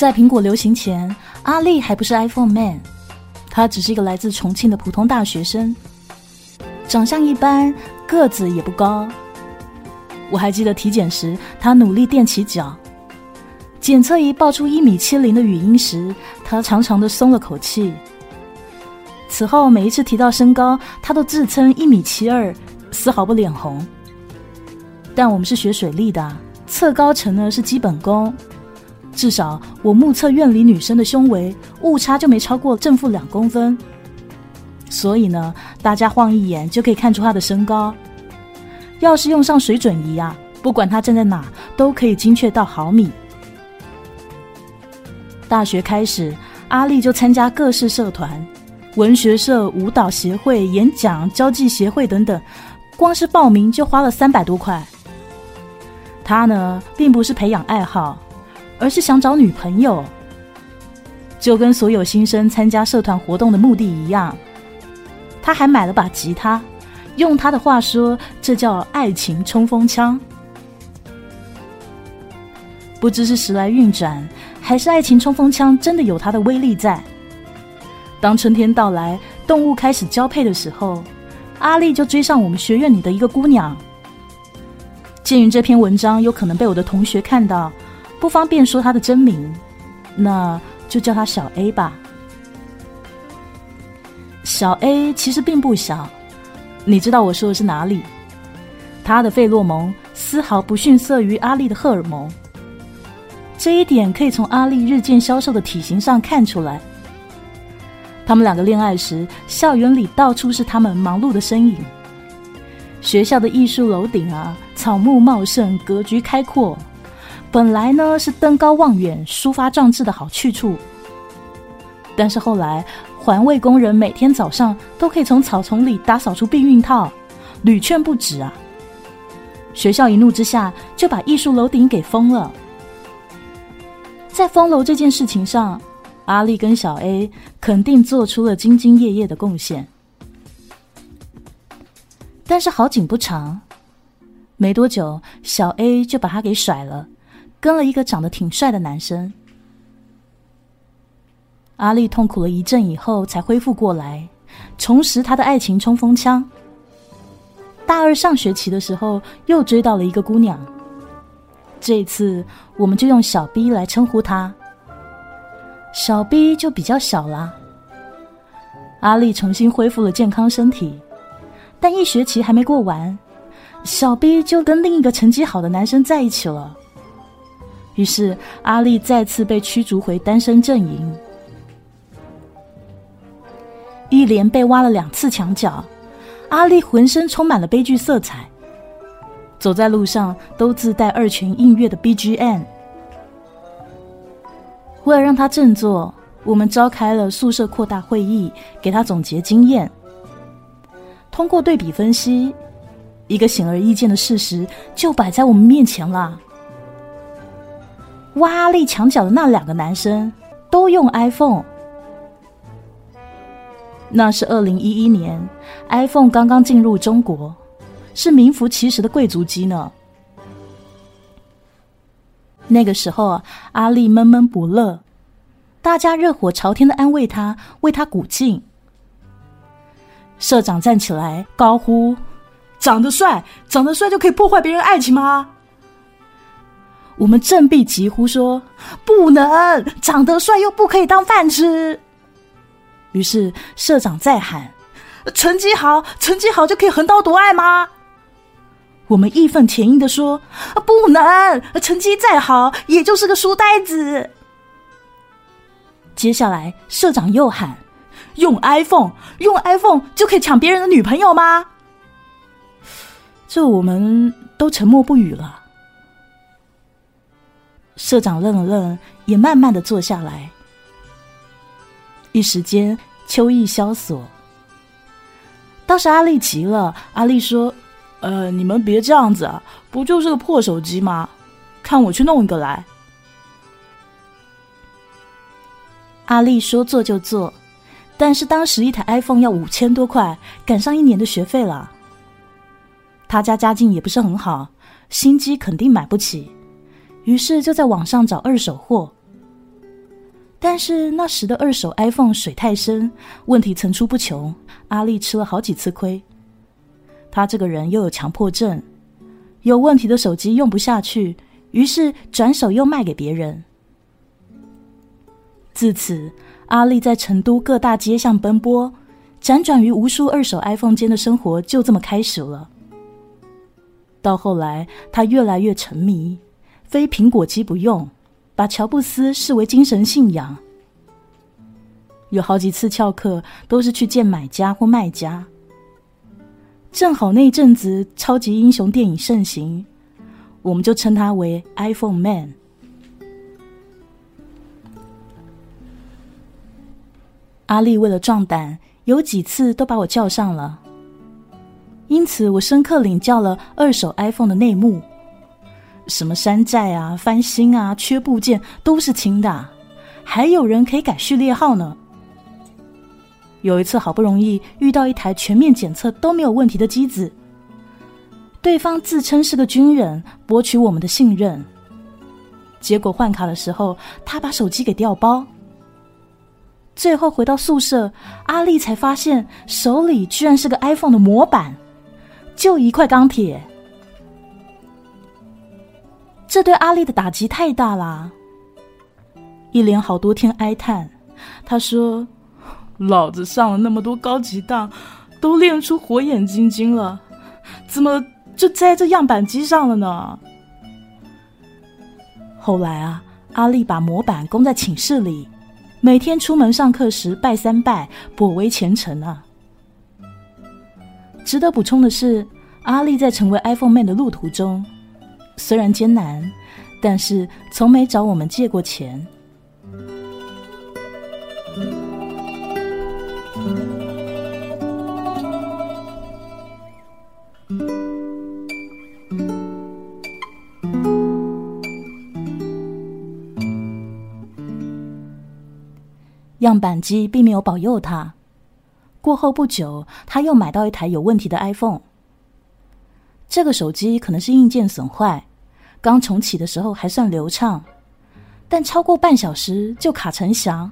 在苹果流行前，阿丽还不是 iPhone Man，他只是一个来自重庆的普通大学生，长相一般，个子也不高。我还记得体检时，他努力踮起脚，检测仪报出一米七零的语音时，他长长的松了口气。此后每一次提到身高，他都自称一米七二，丝毫不脸红。但我们是学水利的，测高程呢是基本功。至少我目测院里女生的胸围误差就没超过正负两公分，所以呢，大家晃一眼就可以看出她的身高。要是用上水准仪啊，不管她站在哪，都可以精确到毫米。大学开始，阿丽就参加各式社团，文学社、舞蹈协会、演讲、交际协会等等，光是报名就花了三百多块。他呢，并不是培养爱好。而是想找女朋友，就跟所有新生参加社团活动的目的一样。他还买了把吉他，用他的话说，这叫爱情冲锋枪。不知是时来运转，还是爱情冲锋枪真的有它的威力在。当春天到来，动物开始交配的时候，阿丽就追上我们学院里的一个姑娘。鉴于这篇文章有可能被我的同学看到。不方便说他的真名，那就叫他小 A 吧。小 A 其实并不小，你知道我说的是哪里？他的费洛蒙丝毫不逊色于阿丽的荷尔蒙，这一点可以从阿丽日渐消瘦的体型上看出来。他们两个恋爱时，校园里到处是他们忙碌的身影。学校的艺术楼顶啊，草木茂盛，格局开阔。本来呢是登高望远、抒发壮志的好去处，但是后来环卫工人每天早上都可以从草丛里打扫出避孕套，屡劝不止啊。学校一怒之下就把艺术楼顶给封了。在封楼这件事情上，阿丽跟小 A 肯定做出了兢兢业业的贡献。但是好景不长，没多久小 A 就把他给甩了。跟了一个长得挺帅的男生，阿丽痛苦了一阵以后才恢复过来，重拾她的爱情冲锋枪。大二上学期的时候，又追到了一个姑娘，这次我们就用小 B 来称呼她。小 B 就比较小啦。阿丽重新恢复了健康身体，但一学期还没过完，小 B 就跟另一个成绩好的男生在一起了。于是，阿丽再次被驱逐回单身阵营，一连被挖了两次墙角。阿丽浑身充满了悲剧色彩，走在路上都自带二泉映月的 BGM。为了让他振作，我们召开了宿舍扩大会议，给他总结经验。通过对比分析，一个显而易见的事实就摆在我们面前了。挖阿丽墙角的那两个男生都用 iPhone，那是二零一一年，iPhone 刚刚进入中国，是名副其实的贵族机呢。那个时候，阿丽闷闷不乐，大家热火朝天的安慰他，为他鼓劲。社长站起来高呼：“长得帅，长得帅就可以破坏别人爱情吗？”我们振臂疾呼说：“不能，长得帅又不可以当饭吃。”于是社长再喊：“成绩好，成绩好就可以横刀夺爱吗？”我们义愤填膺的说：“不能，成绩再好也就是个书呆子。”接下来社长又喊：“用 iPhone，用 iPhone 就可以抢别人的女朋友吗？”这我们都沉默不语了。社长愣了愣，也慢慢的坐下来。一时间，秋意萧索。当时阿丽急了，阿丽说：“呃，你们别这样子，不就是个破手机吗？看我去弄一个来。”阿丽说：“做就做。”但是当时一台 iPhone 要五千多块，赶上一年的学费了。他家家境也不是很好，新机肯定买不起。于是就在网上找二手货。但是那时的二手 iPhone 水太深，问题层出不穷，阿丽吃了好几次亏。他这个人又有强迫症，有问题的手机用不下去，于是转手又卖给别人。自此，阿丽在成都各大街巷奔波，辗转于无数二手 iPhone 间的生活就这么开始了。到后来，他越来越沉迷，非苹果机不用，把乔布斯视为精神信仰。有好几次翘课，都是去见买家或卖家。正好那阵子超级英雄电影盛行，我们就称他为 iPhone Man。阿丽为了壮胆，有几次都把我叫上了。因此，我深刻领教了二手 iPhone 的内幕：什么山寨啊、翻新啊、缺部件都是轻的，还有人可以改序列号呢。有一次，好不容易遇到一台全面检测都没有问题的机子，对方自称是个军人，博取我们的信任。结果换卡的时候，他把手机给调包。最后回到宿舍，阿丽才发现手里居然是个 iPhone 的模板，就一块钢铁。这对阿丽的打击太大啦！一连好多天哀叹，他说。老子上了那么多高级当，都练出火眼金睛了，怎么就栽这样板机上了呢？后来啊，阿丽把模板供在寝室里，每天出门上课时拜三拜，颇为虔诚啊。值得补充的是，阿丽在成为 iPhone Man 的路途中，虽然艰难，但是从没找我们借过钱。样板机并没有保佑他。过后不久，他又买到一台有问题的 iPhone。这个手机可能是硬件损坏，刚重启的时候还算流畅，但超过半小时就卡成翔。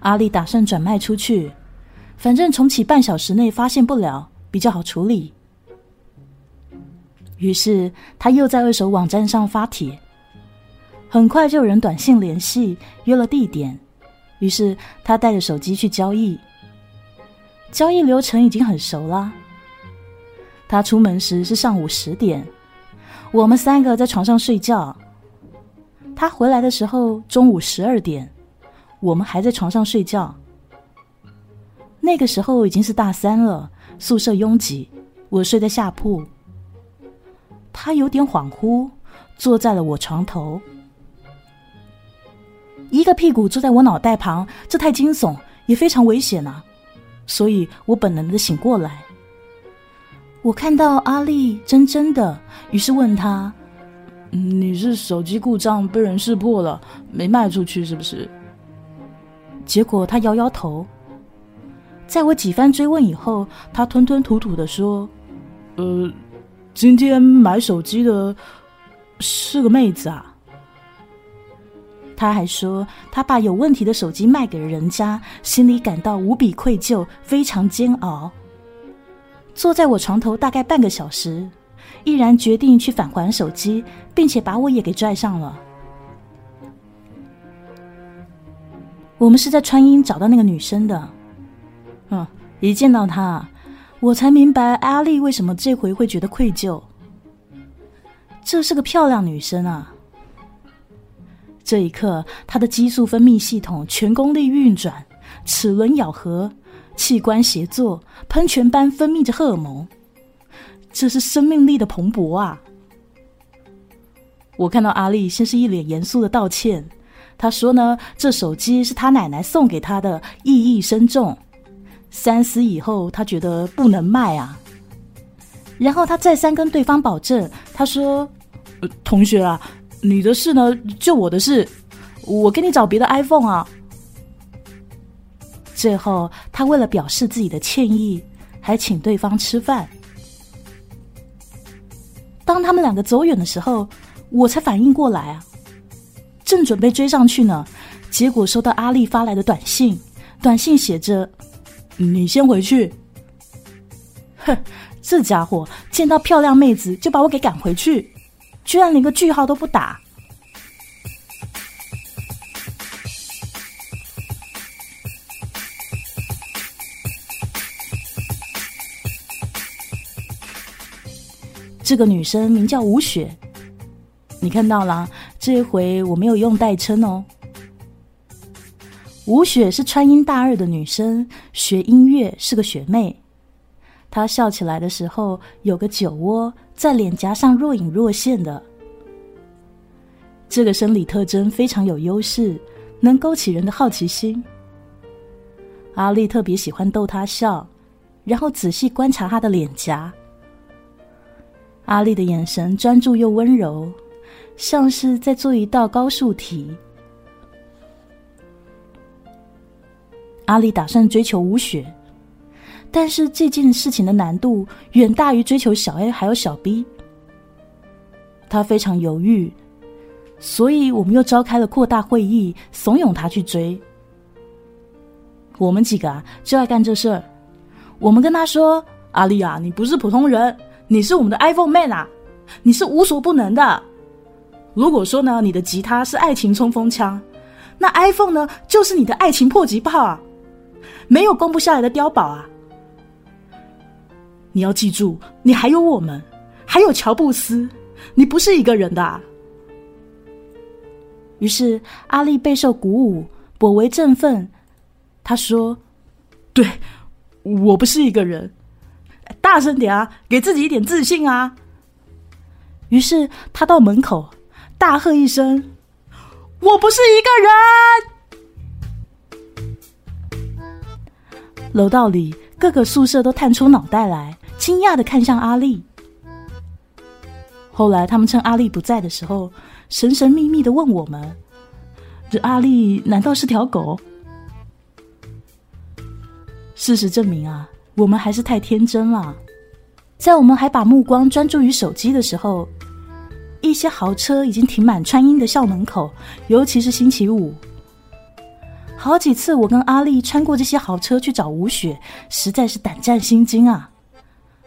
阿丽打算转卖出去，反正重启半小时内发现不了，比较好处理。于是他又在二手网站上发帖，很快就有人短信联系，约了地点。于是他带着手机去交易，交易流程已经很熟了。他出门时是上午十点，我们三个在床上睡觉。他回来的时候中午十二点，我们还在床上睡觉。那个时候已经是大三了，宿舍拥挤，我睡在下铺。他有点恍惚，坐在了我床头。一个屁股坐在我脑袋旁，这太惊悚，也非常危险啊！所以我本能的醒过来。我看到阿丽真真的，于是问他：“你是手机故障被人识破了，没卖出去是不是？”结果他摇摇头。在我几番追问以后，他吞吞吐吐的说：“呃，今天买手机的是个妹子啊。”他还说，他把有问题的手机卖给了人家，心里感到无比愧疚，非常煎熬。坐在我床头大概半个小时，毅然决定去返还手机，并且把我也给拽上了。我们是在川音找到那个女生的，嗯，一见到她，我才明白阿丽为什么这回会觉得愧疚。这是个漂亮女生啊。这一刻，她的激素分泌系统全功率运转，齿轮咬合，器官协作，喷泉般分泌着荷尔蒙，这是生命力的蓬勃啊！我看到阿丽先是一脸严肃的道歉，他说呢，这手机是他奶奶送给他的，意义深重。三思以后，他觉得不能卖啊。然后他再三跟对方保证，他说：“同学啊。”你的事呢？就我的事，我给你找别的 iPhone 啊。最后，他为了表示自己的歉意，还请对方吃饭。当他们两个走远的时候，我才反应过来啊，正准备追上去呢，结果收到阿丽发来的短信，短信写着：“你先回去。”哼，这家伙见到漂亮妹子就把我给赶回去，居然连个句号都不打。这个女生名叫吴雪，你看到了，这回我没有用代称哦。吴雪是川音大二的女生，学音乐，是个学妹。她笑起来的时候，有个酒窝在脸颊上若隐若现的，这个生理特征非常有优势，能勾起人的好奇心。阿丽特别喜欢逗她笑，然后仔细观察她的脸颊。阿丽的眼神专注又温柔，像是在做一道高数题。阿丽打算追求吴雪，但是这件事情的难度远大于追求小 A 还有小 B。他非常犹豫，所以我们又召开了扩大会议，怂恿他去追。我们几个啊，就爱干这事儿。我们跟他说：“阿丽啊，你不是普通人。”你是我们的 iPhone man 啊，你是无所不能的。如果说呢，你的吉他是爱情冲锋枪，那 iPhone 呢，就是你的爱情迫击炮啊，没有攻不下来的碉堡啊。你要记住，你还有我们，还有乔布斯，你不是一个人的。于是阿丽备受鼓舞，颇为振奋。他说：“对，我不是一个人。”大声点啊！给自己一点自信啊！于是他到门口大喝一声：“我不是一个人！”楼道里各个宿舍都探出脑袋来，惊讶的看向阿丽。后来他们趁阿丽不在的时候，神神秘秘的问我们：“这阿丽难道是条狗？”事实证明啊。我们还是太天真了，在我们还把目光专注于手机的时候，一些豪车已经停满川音的校门口，尤其是星期五。好几次，我跟阿丽穿过这些豪车去找吴雪，实在是胆战心惊啊，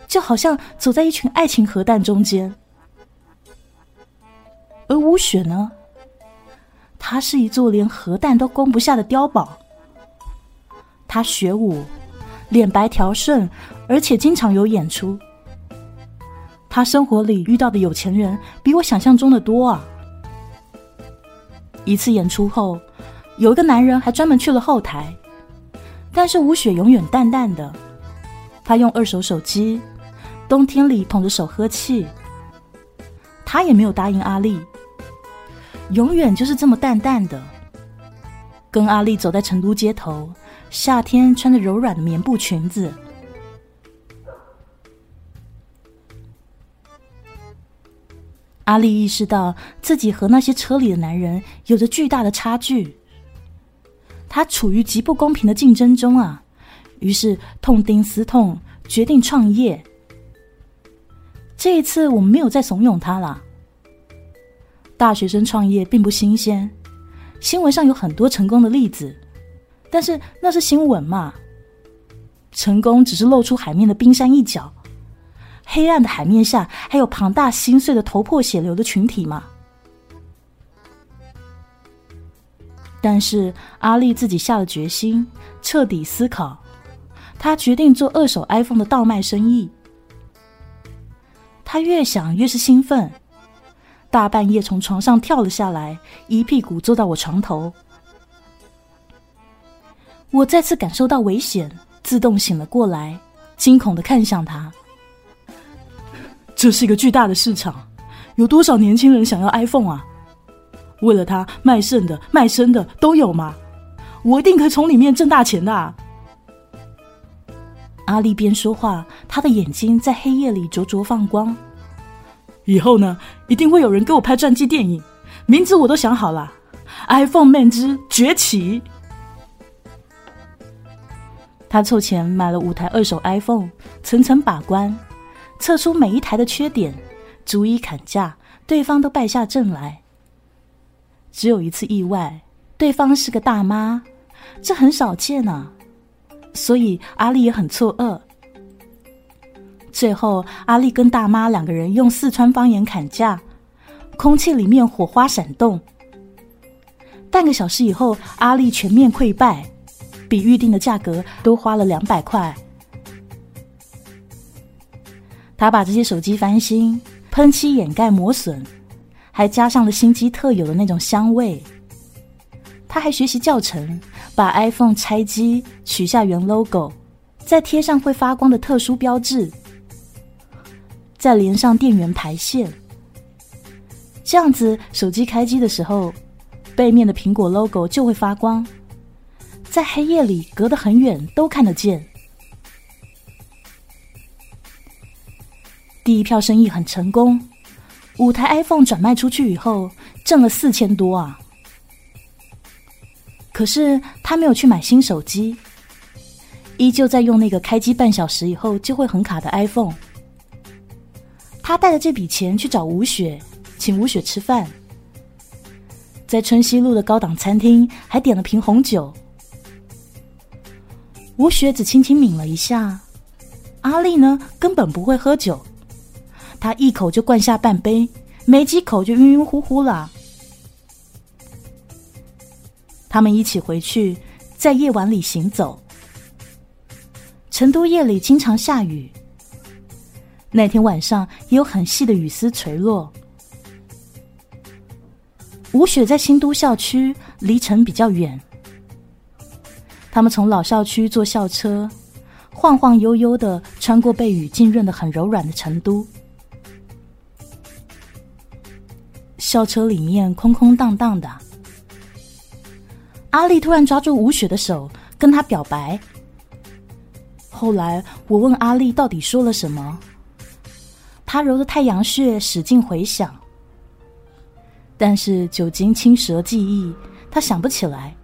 就好像走在一群爱情核弹中间。而吴雪呢，她是一座连核弹都攻不下的碉堡。她学武。脸白条顺，而且经常有演出。他生活里遇到的有钱人比我想象中的多啊！一次演出后，有一个男人还专门去了后台，但是吴雪永远淡淡的。他用二手手机，冬天里捧着手喝气。他也没有答应阿丽，永远就是这么淡淡的，跟阿丽走在成都街头。夏天穿着柔软的棉布裙子，阿丽意识到自己和那些车里的男人有着巨大的差距。她处于极不公平的竞争中啊，于是痛定思痛，决定创业。这一次，我们没有再怂恿他了。大学生创业并不新鲜，新闻上有很多成功的例子。但是那是新闻嘛？成功只是露出海面的冰山一角，黑暗的海面下还有庞大心碎的头破血流的群体嘛？但是阿丽自己下了决心，彻底思考，她决定做二手 iPhone 的倒卖生意。她越想越是兴奋，大半夜从床上跳了下来，一屁股坐到我床头。我再次感受到危险，自动醒了过来，惊恐的看向他。这是一个巨大的市场，有多少年轻人想要 iPhone 啊？为了他，卖肾的、卖身的都有吗？我一定可以从里面挣大钱的。阿丽边说话，他的眼睛在黑夜里灼灼放光。以后呢，一定会有人给我拍传记电影，名字我都想好了，《iPhone Man 之崛起》。他凑钱买了五台二手 iPhone，层层把关，测出每一台的缺点，逐一砍价，对方都败下阵来。只有一次意外，对方是个大妈，这很少见啊。所以阿丽也很错愕。最后，阿丽跟大妈两个人用四川方言砍价，空气里面火花闪动。半个小时以后，阿丽全面溃败，比预定的价格多花了两百块。他把这些手机翻新、喷漆掩盖磨损，还加上了新机特有的那种香味。他还学习教程，把 iPhone 拆机，取下原 logo，再贴上会发光的特殊标志，再连上电源排线，这样子手机开机的时候，背面的苹果 logo 就会发光，在黑夜里隔得很远都看得见。第一票生意很成功，五台 iPhone 转卖出去以后，挣了四千多啊。可是他没有去买新手机，依旧在用那个开机半小时以后就会很卡的 iPhone。他带着这笔钱去找吴雪，请吴雪吃饭，在春熙路的高档餐厅还点了瓶红酒。吴雪只轻轻抿了一下，阿丽呢根本不会喝酒，她一口就灌下半杯，没几口就晕晕乎乎了。他们一起回去，在夜晚里行走。成都夜里经常下雨，那天晚上也有很细的雨丝垂落。吴雪在新都校区，离城比较远。他们从老校区坐校车，晃晃悠悠的穿过被雨浸润的很柔软的成都。校车里面空空荡荡的。阿丽突然抓住吴雪的手，跟他表白。后来我问阿丽到底说了什么，她揉着太阳穴使劲回想，但是酒精侵蚀了记忆，她想不起来。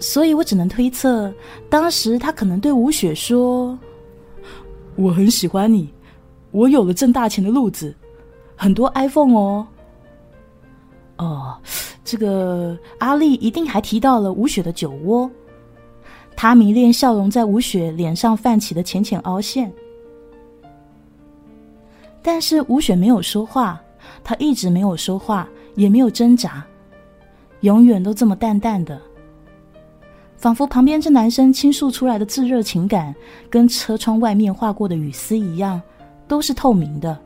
所以我只能推测，当时他可能对吴雪说：“我很喜欢你，我有了挣大钱的路子，很多 iPhone 哦。”哦。这个阿丽一定还提到了吴雪的酒窝，他迷恋笑容在吴雪脸上泛起的浅浅凹陷。但是吴雪没有说话，她一直没有说话，也没有挣扎，永远都这么淡淡的，仿佛旁边这男生倾诉出来的炙热情感，跟车窗外面划过的雨丝一样，都是透明的，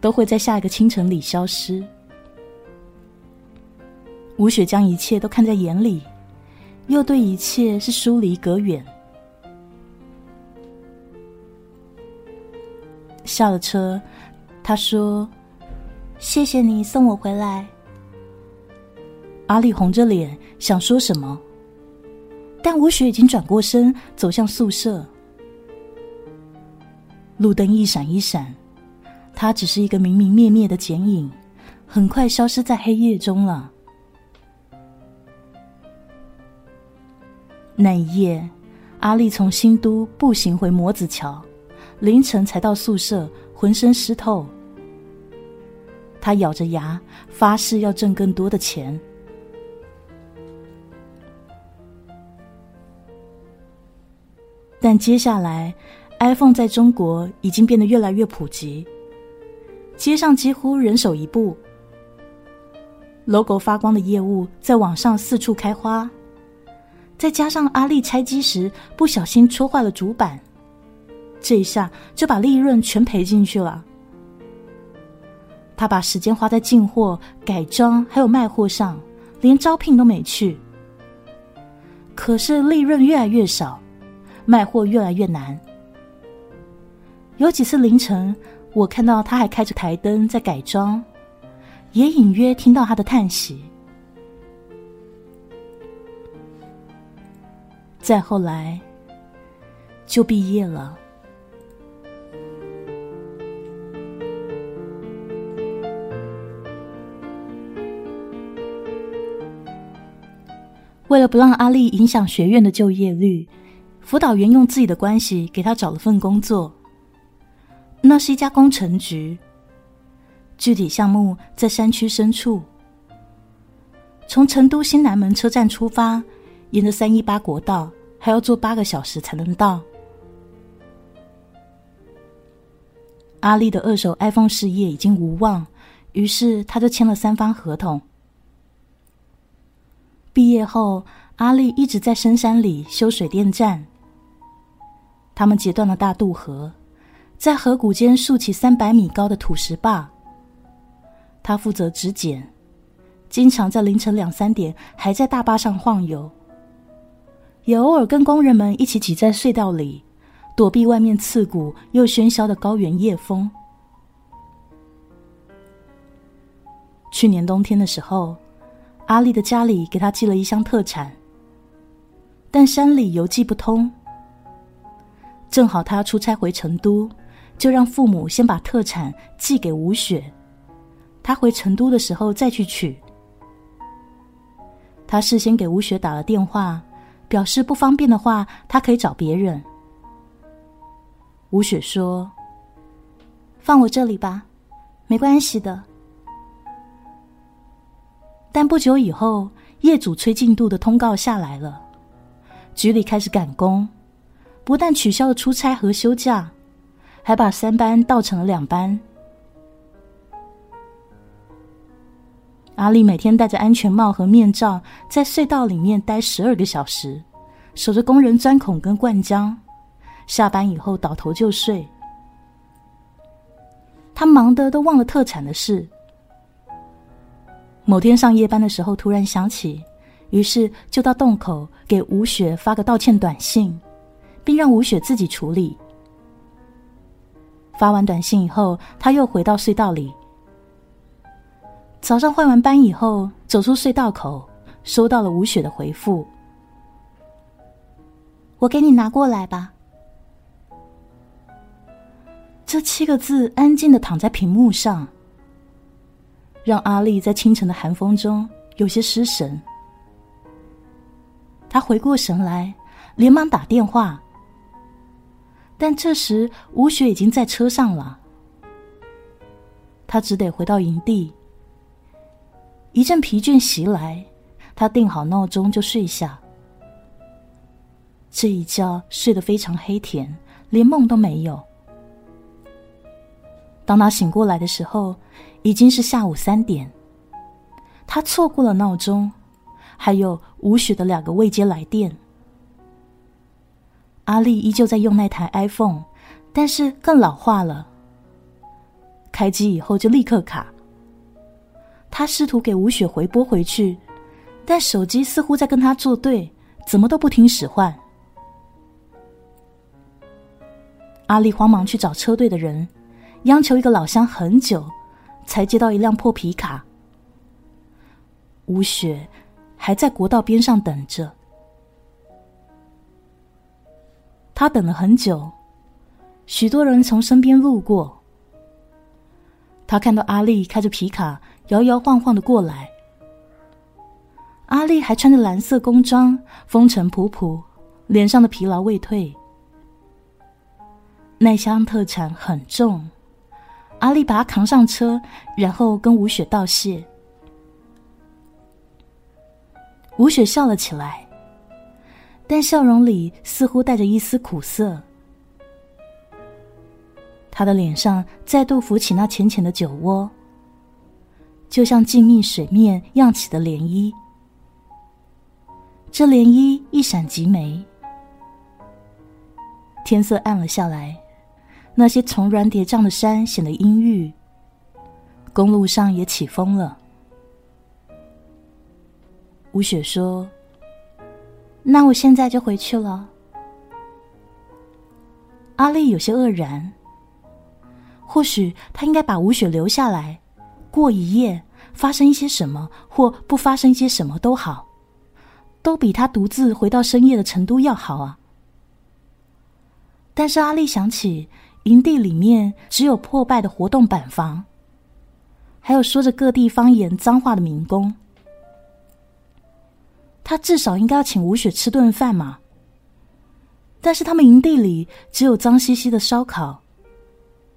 都会在下一个清晨里消失。吴雪将一切都看在眼里，又对一切是疏离隔远。下了车，他说：“谢谢你送我回来。”阿丽红着脸想说什么，但吴雪已经转过身走向宿舍。路灯一闪一闪，他只是一个明明灭灭的剪影，很快消失在黑夜中了。那一夜，阿丽从新都步行回摩子桥，凌晨才到宿舍，浑身湿透。他咬着牙发誓要挣更多的钱。但接下来，iPhone 在中国已经变得越来越普及，街上几乎人手一部，logo 发光的业务在网上四处开花。再加上阿丽拆机时不小心戳坏了主板，这一下就把利润全赔进去了。他把时间花在进货、改装还有卖货上，连招聘都没去。可是利润越来越少，卖货越来越难。有几次凌晨，我看到他还开着台灯在改装，也隐约听到他的叹息。再后来，就毕业了。为了不让阿丽影响学院的就业率，辅导员用自己的关系给他找了份工作。那是一家工程局，具体项目在山区深处。从成都新南门车站出发，沿着三一八国道，还要坐八个小时才能到。阿丽的二手 iPhone 事业已经无望，于是他就签了三方合同。毕业后，阿丽一直在深山里修水电站。他们截断了大渡河，在河谷间竖起三百米高的土石坝。他负责指检，经常在凌晨两三点还在大坝上晃悠，也偶尔跟工人们一起挤在隧道里。躲避外面刺骨又喧嚣的高原夜风。去年冬天的时候，阿丽的家里给他寄了一箱特产，但山里邮寄不通。正好他出差回成都，就让父母先把特产寄给吴雪，他回成都的时候再去取。他事先给吴雪打了电话，表示不方便的话，他可以找别人。吴雪说：“放我这里吧，没关系的。”但不久以后，业主催进度的通告下来了，局里开始赶工，不但取消了出差和休假，还把三班倒成了两班。阿丽每天戴着安全帽和面罩，在隧道里面待十二个小时，守着工人钻孔跟灌浆。下班以后倒头就睡，他忙得都忘了特产的事。某天上夜班的时候，突然想起，于是就到洞口给吴雪发个道歉短信，并让吴雪自己处理。发完短信以后，他又回到隧道里。早上换完班以后，走出隧道口，收到了吴雪的回复：“我给你拿过来吧。”这七个字安静的躺在屏幕上，让阿丽在清晨的寒风中有些失神。他回过神来，连忙打电话，但这时吴雪已经在车上了。他只得回到营地。一阵疲倦袭来，他定好闹钟就睡下。这一觉睡得非常黑甜，连梦都没有。当他醒过来的时候，已经是下午三点。他错过了闹钟，还有吴雪的两个未接来电。阿丽依旧在用那台 iPhone，但是更老化了。开机以后就立刻卡。他试图给吴雪回拨回去，但手机似乎在跟他作对，怎么都不听使唤。阿丽慌忙去找车队的人。央求一个老乡很久，才接到一辆破皮卡。吴雪还在国道边上等着，他等了很久，许多人从身边路过。他看到阿丽开着皮卡摇摇晃晃的过来，阿丽还穿着蓝色工装，风尘仆仆，脸上的疲劳未退。奈香特产很重。阿丽把他扛上车，然后跟吴雪道谢。吴雪笑了起来，但笑容里似乎带着一丝苦涩。他的脸上再度浮起那浅浅的酒窝，就像静谧水面漾起的涟漪。这涟漪一闪即没，天色暗了下来。那些重峦叠嶂的山显得阴郁，公路上也起风了。吴雪说：“那我现在就回去了。”阿丽有些愕然。或许他应该把吴雪留下来，过一夜，发生一些什么或不发生一些什么都好，都比他独自回到深夜的成都要好啊。但是阿丽想起。营地里面只有破败的活动板房，还有说着各地方言脏话的民工。他至少应该要请吴雪吃顿饭嘛。但是他们营地里只有脏兮兮的烧烤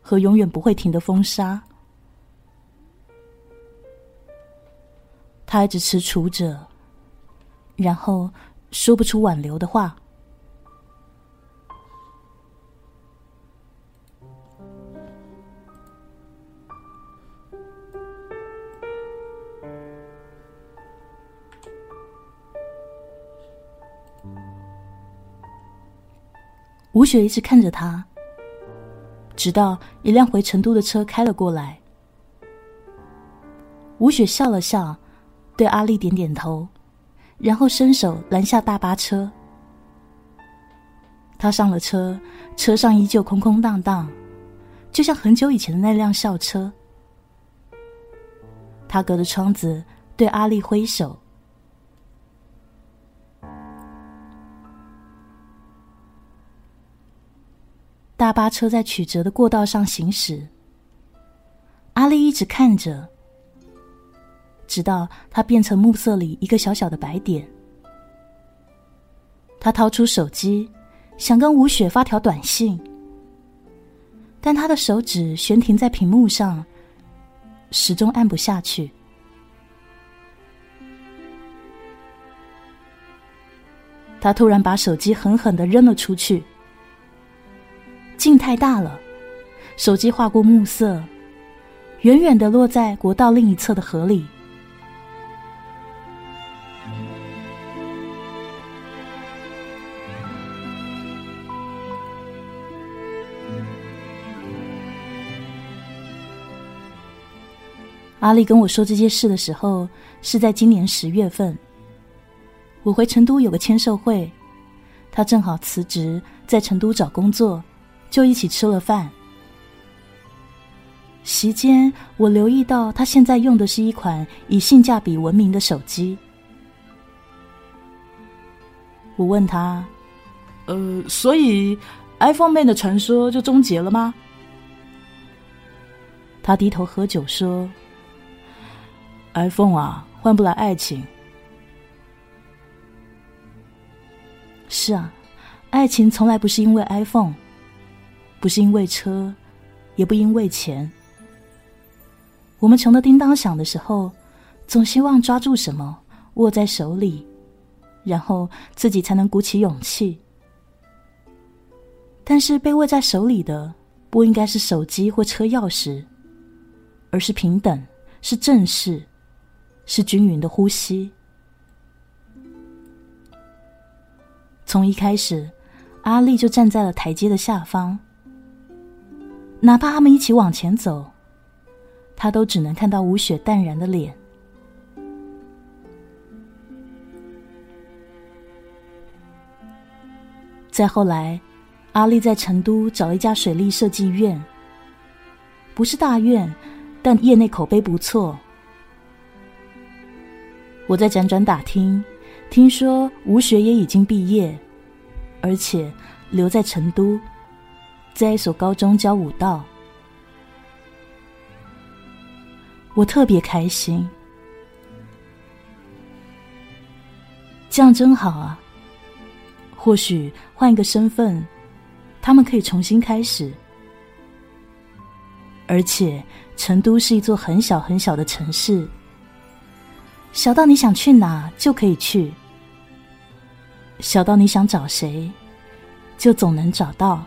和永远不会停的风沙。他一直踟蹰着，然后说不出挽留的话。吴雪一直看着他，直到一辆回成都的车开了过来。吴雪笑了笑，对阿丽点点头，然后伸手拦下大巴车。他上了车，车上依旧空空荡荡，就像很久以前的那辆校车。他隔着窗子对阿丽挥手。大巴车在曲折的过道上行驶，阿丽一直看着，直到它变成暮色里一个小小的白点。他掏出手机，想跟吴雪发条短信，但他的手指悬停在屏幕上，始终按不下去。他突然把手机狠狠的扔了出去。劲太大了，手机划过暮色，远远的落在国道另一侧的河里。阿丽跟我说这件事的时候，是在今年十月份。我回成都有个签售会，他正好辞职，在成都找工作。就一起吃了饭。席间，我留意到他现在用的是一款以性价比闻名的手机。我问他：“呃，所以 iPhone Man 的传说就终结了吗？”他低头喝酒说：“iPhone 啊，换不来爱情。是啊，爱情从来不是因为 iPhone。”不是因为车，也不因为钱。我们穷的叮当响的时候，总希望抓住什么握在手里，然后自己才能鼓起勇气。但是被握在手里的，不应该是手机或车钥匙，而是平等，是正视，是均匀的呼吸。从一开始，阿丽就站在了台阶的下方。哪怕他们一起往前走，他都只能看到吴雪淡然的脸。再后来，阿丽在成都找了一家水利设计院，不是大院，但业内口碑不错。我在辗转打听，听说吴雪也已经毕业，而且留在成都。在一所高中教舞蹈，我特别开心。这样真好啊！或许换一个身份，他们可以重新开始。而且，成都是一座很小很小的城市，小到你想去哪就可以去，小到你想找谁，就总能找到。